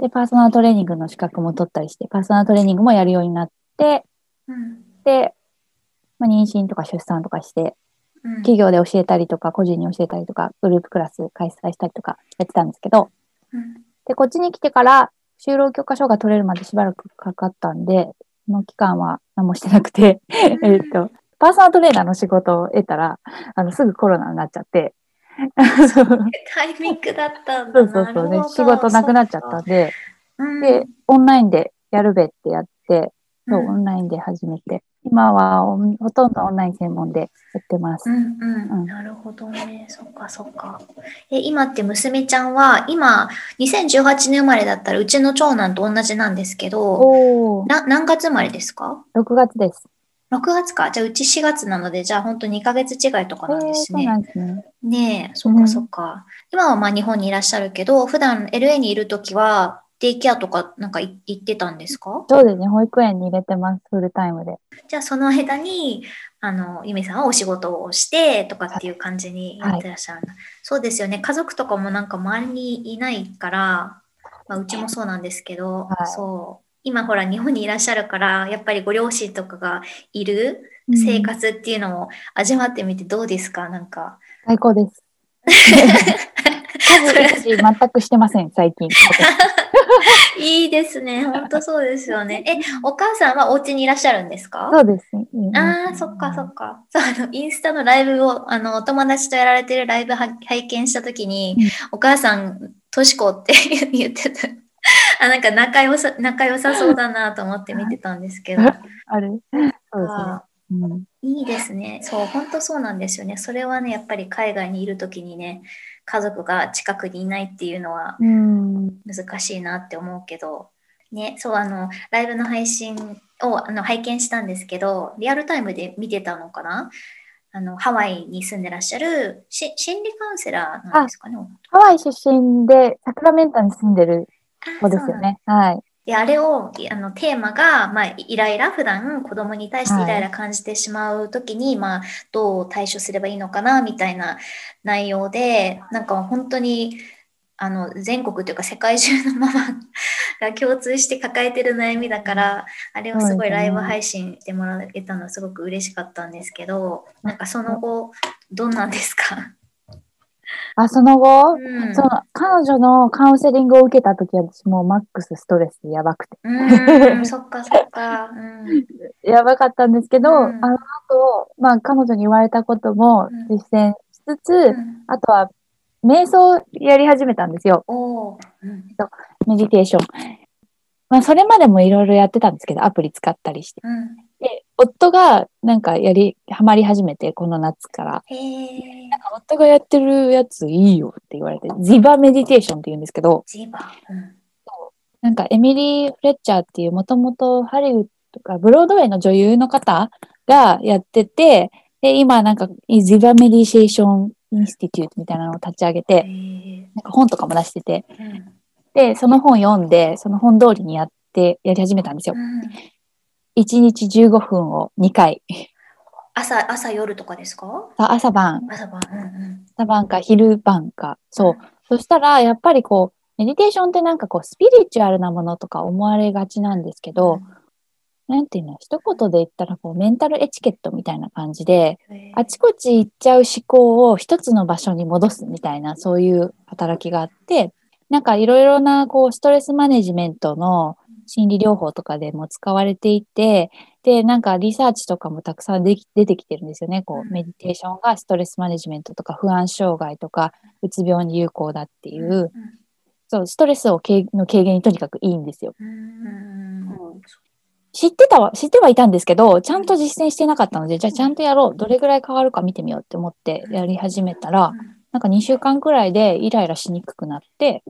で、パーソナルトレーニングの資格も取ったりして、パーソナルトレーニングもやるようになって、うん。で、まあ、妊娠とか出産とかして、うん。企業で教えたりとか、個人に教えたりとか、グループクラス開催したりとかやってたんですけど、うん。で、こっちに来てから、就労許可証が取れるまでしばらくかかったんで、その期間は何もしてなくて、えっと、パーソナルトレーナーの仕事を得たら、あの、すぐコロナになっちゃって、タイミングだったんだ。そうそうそう。ね、仕事なくなっちゃったんで、うんで、オンラインでやるべってやって、そう、うん。オンラインで始めて、今はほとんどオンライン専門でやってます。うんうん。うん。なるほどね。そっかそっか。え、今って娘ちゃんは、今、2018年生まれだったら、うちの長男と同じなんですけど、おー、な何月生まれですか？6月です。6月か。じゃあ、うち4月なので、じゃあ、本当2ヶ月違いとかなんですね。えーそうなんですね。ねえ、そっかそっか。今はまあ日本にいらっしゃるけど、普段 LA にいるときは、デイケアとかなんかい行ってたんですか？そうですね、保育園に入れてます、フルタイムで。じゃあ、その間に、あの、ゆみさんはお仕事をしてとかっていう感じにやってらっしゃるんだ。そうですよね。家族とかもなんか周りにいないから、まあ、うちもそうなんですけど、はいそう。今ほら日本にいらっしゃるから、やっぱりご両親とかがいるうん生活っていうのを味わってみてどうですか？なんか。最高です。全くしてません、最近。いいですね。本当そうですよね。え、お母さんはお家にいらっしゃるんですか？そうですね。ああ、そっかそっか。そう、あの、インスタのライブを、あの、お友達とやられてるライブは拝見したときに、うんお母さん、としこって言ってた。あ、なんか仲良さ、仲良さそうだなと思って見てたんですけど。あれ？そうですね。あうんいいですね。そう、本当そうなんですよね。それはね、やっぱり海外にいるときにね、家族が近くにいないっていうのは、うん難しいなって思うけど、ね、そう、あの、ライブの配信をあの拝見したんですけど、リアルタイムで見てたのかな？あの、ハワイに住んでらっしゃるし心理カウンセラーなんですかね。ハワイ出身でサクラメンタに住んでる 子です。よね。はい。で、あれを、あの、テーマが、まあ、イライラ、普段子供に対してイライラ感じてしまうときに、はい、まあ、どう対処すればいいのかな、みたいな内容で、なんか本当に、あの、全国というか世界中のママが共通して抱えてる悩みだから、あれをすごいライブ配信してもらえたのはすごく嬉しかったんですけど、なんかその後、どんなんですか？あ、その後、うん、その彼女のカウンセリングを受けた時は私もうマックスストレスやばくて。うん、そっかそっか。うん、やばかったんですけど、うん、あの後、まあ彼女に言われたことも実践しつつ、あとは瞑想やり始めたんですよ。メディテーション。まあそれまでもいろいろやってたんですけど、アプリ使ったりして。で、夫がなんかやり、ハマり始めて、この夏から。なんか夫がやってるやついいよって言われて、 Ziva Meditation って言うんですけど、 Ziva、うん、なんかエミリー・フレッチャーっていうもともとハリウッドとかブロードウェイの女優の方がやってて、で、今なんか Ziva Meditation Institute みたいなのを立ち上げて、なんか本とかも出してて、うん、で、その本読んで、その本通りにやって、やり始めたんですよ。うん1日15分を2回。朝、朝夜とかですか？朝晩。朝晩。うんうん、朝晩か昼晩か。そう。うん、そしたら、やっぱりこう、メディテーションってなんかこう、スピリチュアルなものとか思われがちなんですけど、うん、なんていうの、一言で言ったらこう、メンタルエチケットみたいな感じで、あちこち行っちゃう思考を一つの場所に戻すみたいな、そういう働きがあって、なんかいろいろなこう、ストレスマネジメントの心理療法とかでも使われていて、で、なんかリサーチとかもたくさんでき出てきてるんですよね。こう、メディテーションがストレスマネジメントとか不安障害とか、うつ病に有効だっていう、そう、ストレスをの軽減にとにかくいいんですよ。知ってたわ、知ってはいたんですけど、ちゃんと実践してなかったので、じゃあちゃんとやろう。どれぐらい変わるか見てみようって思ってやり始めたら、なんか2週間くらいでイライラしにくくなって、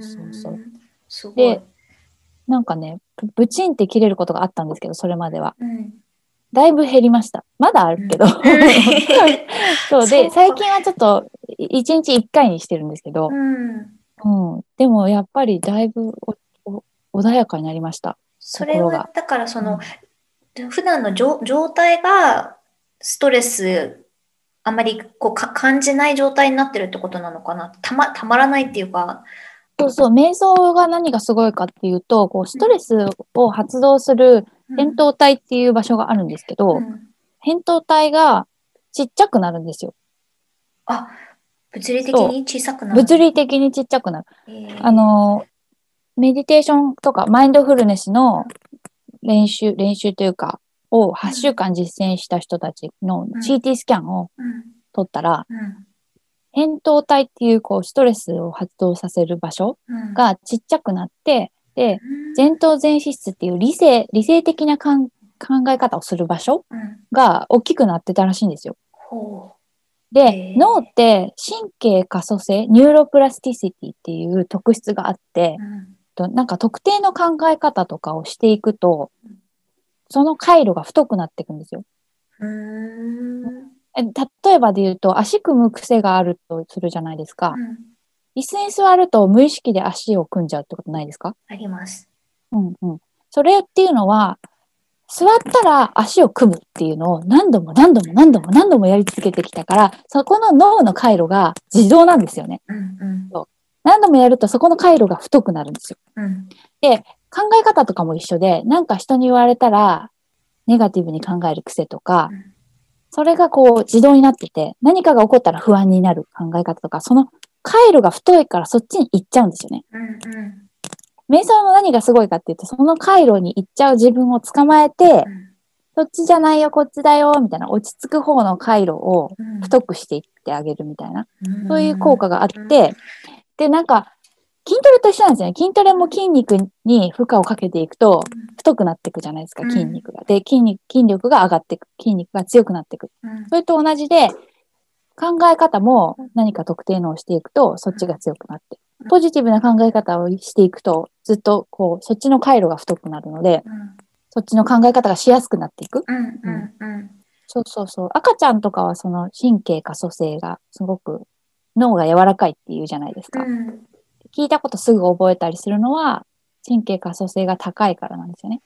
そうそう。で、なんかね、ブチンって切れることがあったんですけど、それまでは。うん、だいぶ減りました。まだあるけど。うん、そう。で、最近はちょっと1日1回にしてるんですけど、うん、うん、でもやっぱりだいぶ穏やかになりました。それは、だからその、うん、普段の状態がストレスあんまりこう感じない状態になってるってことなのかな。たまたまらないっていうか。そうそう、瞑想が何がすごいかっていうと、こうストレスを発動する扁桃体っていう場所があるんですけど、うん、扁桃体がちっちゃくなるんですよ。あ、物理的に小さくなる。物理的にちっちゃくなる。あの、メディテーションとかマインドフルネスの練習、練習というか、を8週間実践した人たちの CT スキャンを撮ったら、扁桃体っていうこうストレスを発動させる場所がちっちゃくなって、うん、で、前頭前皮質っていう理性、理性的な考え方をする場所が大きくなってたらしいんですよ。う。ん、で、脳って神経可塑性、 neuroplasticity っていう特質があって、うん、なんか特定の考え方とかをしていくと、その回路が太くなっていくんですよ。例えばで言うと、足組む癖があるとするじゃないですか。うん、椅子に座ると無意識で足を組んじゃうってことないですか？あります。うんうん。それっていうのは、座ったら足を組むっていうのを何度も何度も何度も何度もやり続けてきたから、そこの脳の回路が自動なんですよね。うんうん、何度もやるとそこの回路が太くなるんですよ。うん、で、考え方とかも一緒で、なんか人に言われたら、ネガティブに考える癖とか、うん。それがこう自動になってて、何かが起こったら不安になる考え方とか、その回路が太いからそっちに行っちゃうんですよね。うんうん、瞑想の何がすごいかっていうと、その回路に行っちゃう自分を捕まえて、うん、そっちじゃないよ、こっちだよ、みたいな落ち着く方の回路を太くしていってあげるみたいな、うん、そういう効果があって、で、なんか、筋トレと一緒なんですよね。筋トレも筋肉に負荷をかけていくと、太くなっていくじゃないですか、筋肉が。で、筋肉、筋力が上がっていく。筋肉が強くなっていく。それと同じで、考え方も何か特定のをしていくと、そっちが強くなって。ポジティブな考え方をしていくと、ずっとこう、そっちの回路が太くなるので、うんそっちの考え方がしやすくなっていく。そうそうそう。赤ちゃんとかはその神経可塑性がすごく脳が柔らかいっていうじゃないですか。うん聞いたことすぐ覚えたりするのは神経可塑性が高いからなんですよね。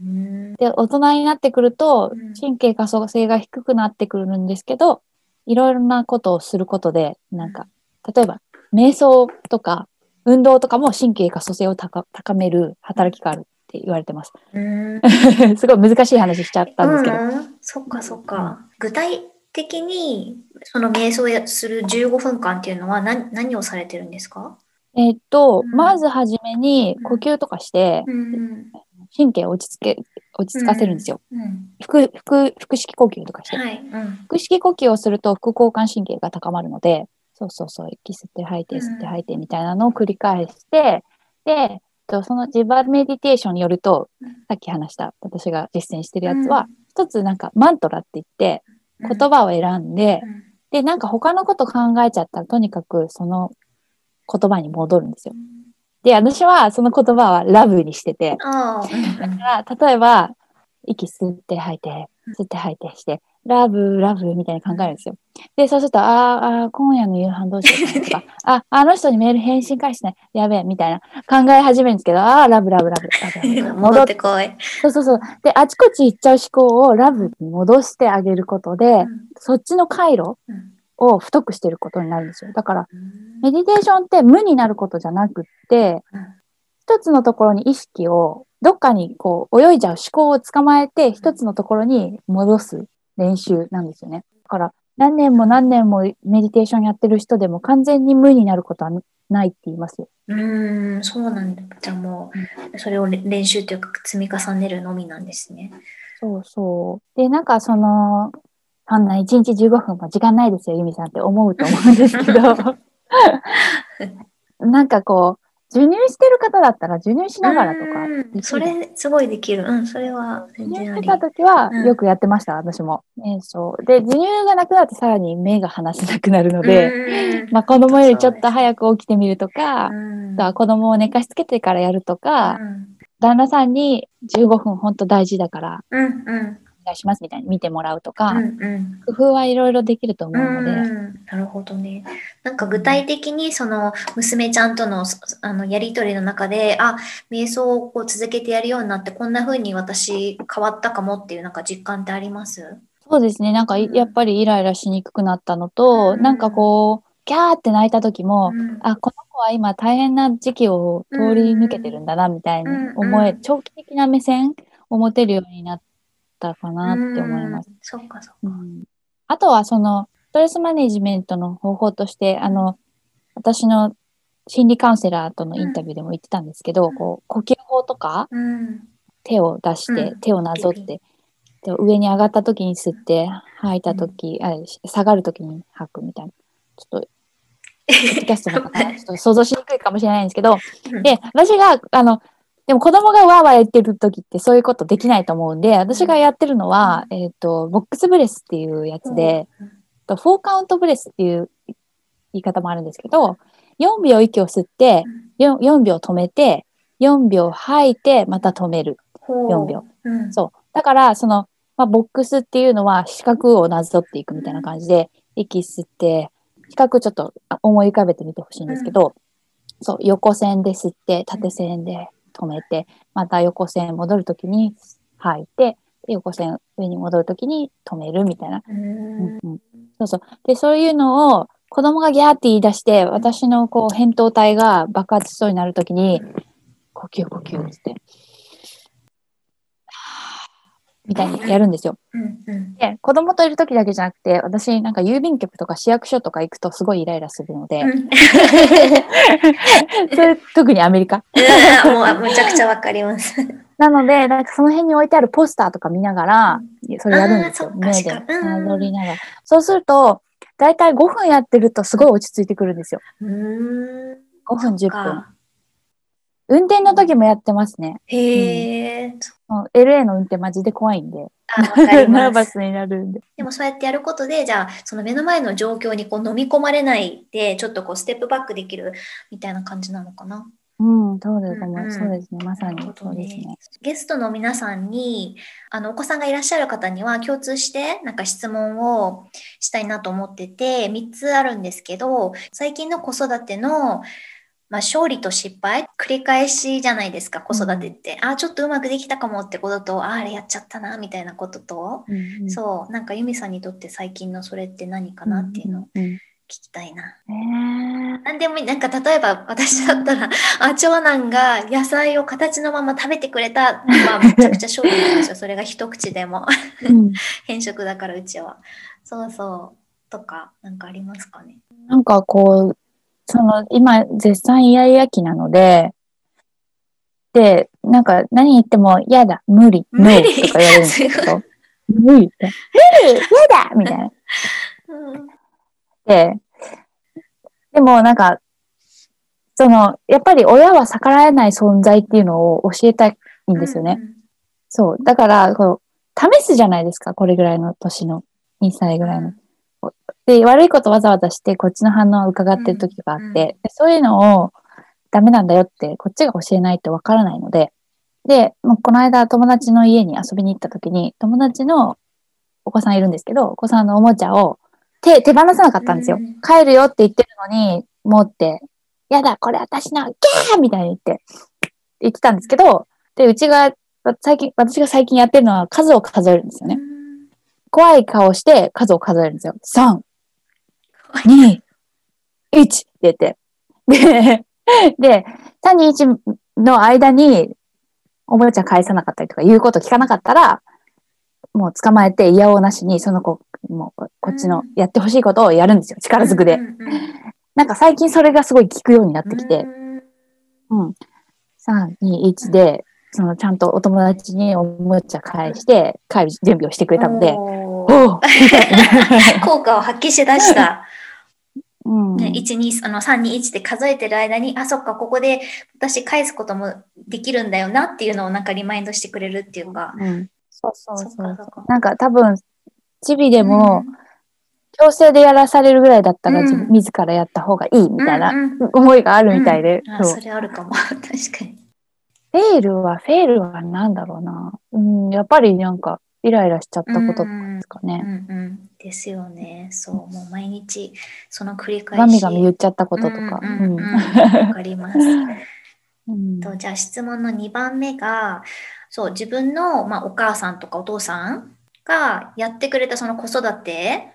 うんで、大人になってくるとうん神経可塑性が低くなってくるんですけど、いろいろなことをすることで、なんか、例えば瞑想とか運動とかも神経可塑性を高高める働きがあるって言われてます。うん すごい難しい話しちゃったんですけど。うん、そっかそっか。具体的にその瞑想やする15分間っていうのは何何をされてるんですか？えっと、うん。まずはじめにうん。呼吸とかして、うん神経を落ち着け、落ち着かせるんですよ。うん腹、腹、腹式呼吸とかして。はい。うん。腹式呼吸をすると副交感神経が高まるので、そうそうそう、息吸って吐いて、うん吸って吐いてみたいなのを繰り返して、で、とその自バメディテーションによるとうん、さっき話した私が実践してるやつは、一つなんかマントラって言って、うん。言葉を選んで、うん。で、なんか他のこと考えちゃったら、とにかくその言葉に戻るんですよ。で、私はその言葉はラブにしてて、だから、例えば、息吸って吐いて、吸って吐いてして、ラブ、ラブみたいに考えるんですよ。で、そうすると、あーあー、今夜の夕飯どうしようとか、あ、あの人にメール返信返してね、やべえ、みたいな考え始めるんですけど、ああ、ラブ、ラブ、ラブ、ラブラブ。戻ってこい。そうそうそう。で、あちこち行っちゃう思考をラブに戻してあげることで、そっちの回路うんを太くしてることになるんですよ。だから、うんメディテーションって無になることじゃなくって、うん一つのところに意識を、どっかにこう泳いじゃう思考を捕まえて、一つのところに戻す練習なんですよね。だから、何年も何年もメディテーションやってる人でも完全に無になることはないって言いますよ。うーん、そうなんだ。じゃあもう、それをれ練習というか積み重ねるのみなんですね。そうそう。で、なんかその、そんな1日15分も時間ないですよ、ユミさんって思うと思うんですけど、なんかこう、授乳してる方だったら授乳しながらとかそれすごいできる。うん、それは全授然あり。乳してた時はうんよくやってました、私も。ね、そう。で、授乳がなくなってさらに目が離せなくなるので、うんまあ子供よりちょっと早く起きてみるとか、うんあとは子供を寝かしつけてからやるとか、うん旦那さんに15分本当大事だからうんうんお願いしますみたいに見てもらうとか、うんうん。工夫はいろいろできると思うので、うんなるほどね。なんか具体的にその娘ちゃんとのそあのやりとりの中で、あ、瞑想をこう続けてやるようになって、こんな風に私変わったかもっていうなんか実感ってあります？そうですね。なんかいうん。やっぱりイライラしにくくなったのと、うんなんかこう、ギャーって泣いた時も、うんあ、この子は今大変な時期を通り抜けてるんだな、みたいに思え、うん。長期的な目線を持てるようになったかなって思います。うん。そっかそっか。うん。あとはその、ストレスマネジメントの方法として、あの、私の心理カウンセラーとのインタビューでも言ってたんですけど、うん。こう、呼吸法とか、うん。手を出して、うん。手をなぞって、で上に上がった時に吸って、吐いた時、あ下がる時に吐くみたいな。ちょっと、ポッドキャストの方、ちょっと想像しにくいかもしれないんですけど、うん。で、私が、あの、でも子供がわーわー言ってる時ってそういうことできないと思うんで、私がやってるのは、えっ、と、ボックスブレスっていうやつで、とフォーカウントブレスっていう言い方もあるんですけど、4秒息を吸って、4, 4秒止めて、4秒吐いて、また止める。ほう。4秒。うん。そう。だから、その、まあ、ボックスっていうのは四角をなぞっていくみたいな感じで、息吸って、四角ちょっとあ思い浮かべてみてほしいんですけど、そう、横線で吸って、縦線で止めて、また横線戻るときに吐いて、で横線上に戻るときに止めるみたいな。うんうんうんそうそう。で、そういうのを子供がギャーって言い出して、私のこう、扁桃体が爆発しそうになるときに、呼吸呼吸って、みたいにやるんですよ。で、子供といる時だけじゃなくて、私なんか郵便局とか市役所とか行くとすごいイライラするので、うん それ特にアメリカ。うんもうむちゃくちゃわかります。なので、なんかその辺に置いてあるポスターとか見ながら、それやるんですよ。でりながら。そうすると、だいたい5分やってるとすごい落ち着いてくるんですよ。うーん5分、10分。か運転の時もやってますね。へえ、えー、LA の運転マジで怖いんで。あ、わかり ナー。バスになるんで。でもそうやってやることで、じゃあ、その目の前の状況にこう飲み込まれないで、ちょっとこうステップバックできるみたいな感じなのかな？うん、そうですね、うんうんそうですね。まさになるほどそうですね。ゲストの皆さんに、あの、お子さんがいらっしゃる方には共通して、なんか質問をしたいなと思ってて、3つあるんですけど、最近の子育ての、まあ、勝利と失敗、繰り返しじゃないですか、子育てって。あ、ちょっとうまくできたかもってことと、あ、あれやっちゃったな、みたいなことと、うんうんそう、なんかユミさんにとって最近のそれって何かなっていうのをうんうん聞きたいな。ねなんでもいい。なんか例えば私だったら、あ、長男が野菜を形のまま食べてくれた。まあめちゃくちゃ勝利なんですよ。それが一口でも。変色だからうちは。そうそう。とか、なんかありますかね。なんかこう、その、今、絶賛イヤイヤ期なので、で、なんか何言っても、嫌だ、無理、無理とか言われるんですけすど、無理って、無理、嫌だみたいな。うん。で、でもなんか、その、やっぱり親は逆らえない存在っていうのを教えたいんですよね。そう。だから、こう、試すじゃないですか、これぐらいの年の、2歳ぐらいの。で、悪いことわざわざして、こっちの反応を伺ってる時があって、うんうんでそういうのをダメなんだよって、こっちが教えないとわからないので、で、もうこの間友達の家に遊びに行った時に、友達のお子さんいるんですけど、お子さんのおもちゃを手、手放さなかったんですよ。うん帰るよって言ってるのに、持って、やだ、これ私の、ギャーみたいに言って、言ってたんですけど、で、うちが、最近、私が最近やってるのは数を数えるんですよね。怖い顔して数を数えるんですよ。3、2、1って言って。で、で、3、2、1の間に、おもちゃ返さなかったりとか言うこと聞かなかったら、もう捕まえて嫌おなしに、その子、もうこっちのやってほしいことをやるんですよ。力ずくで。なんか最近それがすごい効くようになってきて、うんうん。3、2、1で、そのちゃんとお友達におもちゃ返して、帰る準備をしてくれたので、おお。効果を発揮しだした。うん。ね、1、2、あの、3、2、1って数えてる間に、あ、そっか、ここで私返すこともできるんだよなっていうのをなんかリマインドしてくれるっていうか。うん。そうそうそそうっかそっかなんか多分、チビでもうん、強制でやらされるぐらいだったら、うん自分自らやった方がいいみたいなうんうん思いがあるみたいでうん、あそうそれあるかも。確かに。フェイルは、フェイルはなんだろうな。うん、やっぱりなんか、イライラしちゃったことですかうんね。うん。ですよね。そう、もう毎日、その繰り返し。ガミガミ言っちゃったこととか。うんうんうんうんわかります。うんとじゃあ質問の2番目がそう自分の、まあ、お母さんとかお父さんがやってくれたその子育て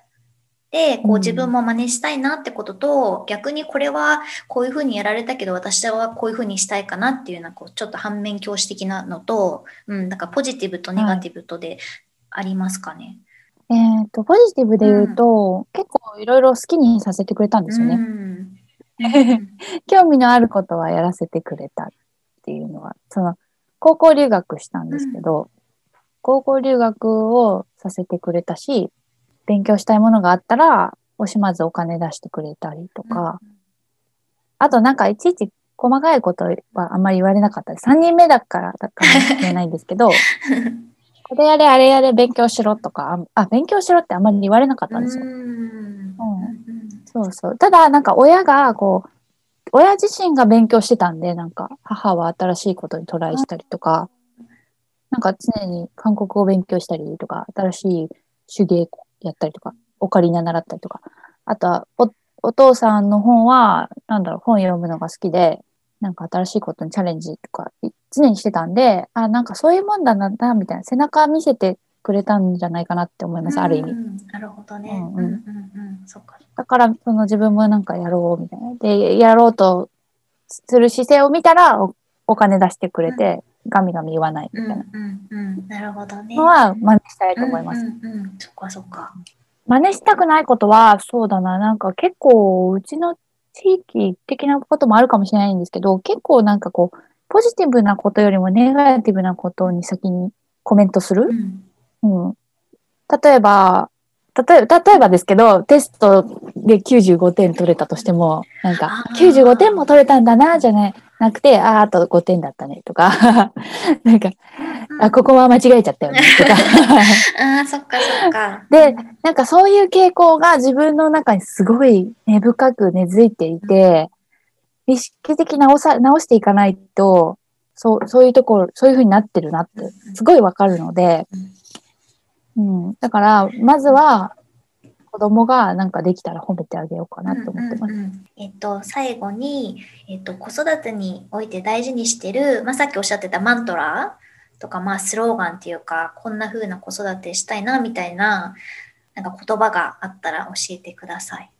でこううん自分も真似したいなってことと、逆にこれはこういうふうにやられたけど私はこういうふうにしたいかなっていうようなこうちょっと反面教師的なのと、うん、なんかポジティブとネガティブとでありますかね。えっと、ポジティブで言うと、結構いろいろ好きにさせてくれたんですよね。うん。興味のあることはやらせてくれたっていうのは、その、高校留学したんですけど、高校留学をさせてくれたし、勉強したいものがあったら、惜しまずお金出してくれたりとか、あとなんかいちいち細かいことはあんまり言われなかった。です。3人目だからだかもしれないんですけど、これやれあれやれ勉強しろとか、あ、勉強しろってあんまり言われなかったんですよ。うんそうそう。ただ、なんか親が、こう、親自身が勉強してたんで、なんか、母は新しいことにトライしたりとか、なんか常に韓国語を勉強したりとか、新しい手芸やったりとか、オカリナ習ったりとか、あとはお、お父さんの本は、なんだろう、本読むのが好きで、なんか新しいことにチャレンジとか、い常にしてたんで、あ、なんかそういうもんだな、みたいな、背中見せてくれたんじゃないかなって思います、ある意味。うんなるほどね。うんうんうんうんうんそっか。だから、その自分もなんかやろうみたいな。で、やろうとする姿勢を見たらお、お金出してくれて、ガミガミ言わないみうんたいなうんうん。なるほどね。のは真似したいと思います。うんうんうん、そっかそっか。真似したくないことは、そうだな、なんか結構、うちの地域的なこともあるかもしれないんですけど、結構なんかこう、ポジティブなことよりもネガティブなことに先にコメントする？う。んうん。例えば、例えば、例えばですけど、テストで95点取れたとしても、なんかあ、ー95点も取れたんだな、じゃない、なくて、あーあと5点だったね、とか、なんか、うんあ、ここは間違えちゃったよね、とか。ああ、そっかそっか。で、なんかそういう傾向が自分の中にすごい根深く根付いていて、意識的に直さ、直していかないと、そう、そういうところ、そういう風になってるなって、すごいわかるので、うん。だから、まずは、子供がなんかできたら褒めてあげようかなと思ってます。うんうんうんえっと、最後に、えっと、子育てにおいて大事にしてる、まあ、さっきおっしゃってたマントラとか、まあ、スローガンっていうか、こんな風な子育てしたいな、みたいな、なんか言葉があったら教えてください。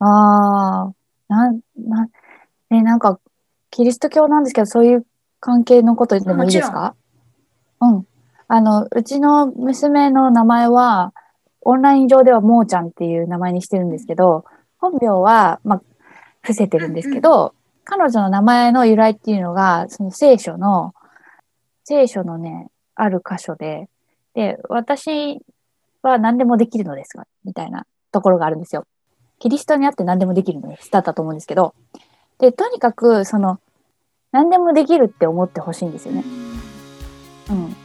ああ、なん、なん、ね、なんか、キリスト教なんですけど、そういう関係のことでもいいですか？うん。あの、うちの娘の名前は、オンライン上ではもーちゃんっていう名前にしてるんですけど、本名は、まあ、伏せてるんですけど、彼女の名前の由来っていうのが、その聖書の、聖書のね、ある箇所で、で、私は何でもできるのですが、みたいなところがあるんですよ。キリストにあって何でもできるのです。だったと思うんですけど。で、とにかく、その、何でもできるって思ってほしいんですよね。うん。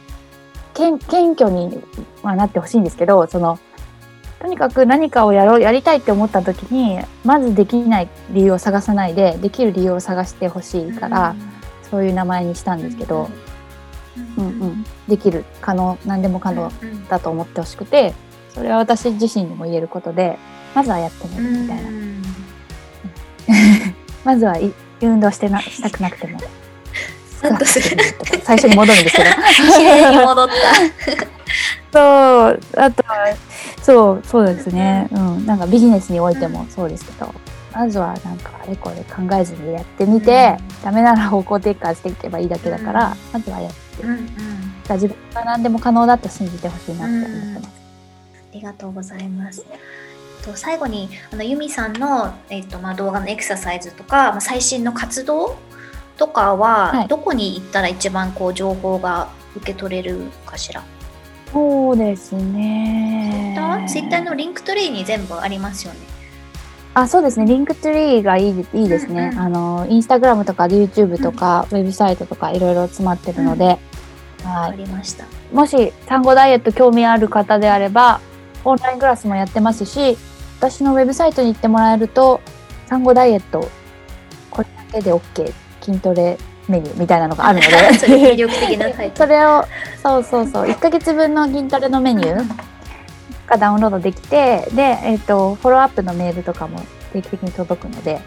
謙謙虚にはなってほしいんですけど、その、とにかく何かをやろう、やりたいって思った時に、まずできない理由を探さないで、できる理由を探してほしいから、そういう名前にしたんですけど、うんうん。できる、可能、何でも可能だと思ってほしくて、それは私自身にも言えることで、まずはやってみるみたいな。まずはい運動してなしたくなくても。なんとする。とか最初に戻るんですけど。綺麗に戻った。そう、あとは、そう、そうですね。うん。なんかビジネスにおいてもそうですけど、まずはなんかあれこれ考えずにやってみて、ダメなら方向転換していけばいいだけだから、うんまずはやって、うんうん自分が何でも可能だと信じてほしいなって思ってます。ありがとうございます。と最後にあのユミさんの、えっとまあ、動画のエクササイズとか、まあ、最新の活動とかは、はいどこに行ったら一番こう情報が受け取れるかしら、そうですね。ツイッター？の Linktree に全部ありますよね。あ、そうですね。 Linktree がいいいいですね。うんうんあの、インスタグラムとか YouTube とか、ウェブサイトとかいろいろ詰まってるので、はあい。りました。もし産後ダイエット興味ある方であれば、オンラインクラスもやってますし、私のウェブサイトに行ってもらえると、産後ダイエット、これだけで OK、筋トレメニューみたいなのがあるの それ魅で、力的なタイト それを、そうそうそう、1ヶ月分の筋トレのメニューがダウンロードできて、で、えっ、と、フォローアップのメールとかも定期的に届くので、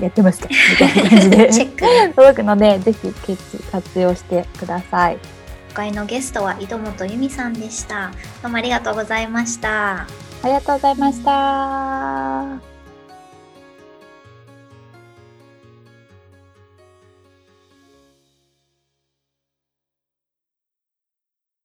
やってますか？みたいな感じで。届くので、ぜひ活用してください。今回のゲストは井戸本由美さんでした。どうもありがとうございました。ありがとうございました。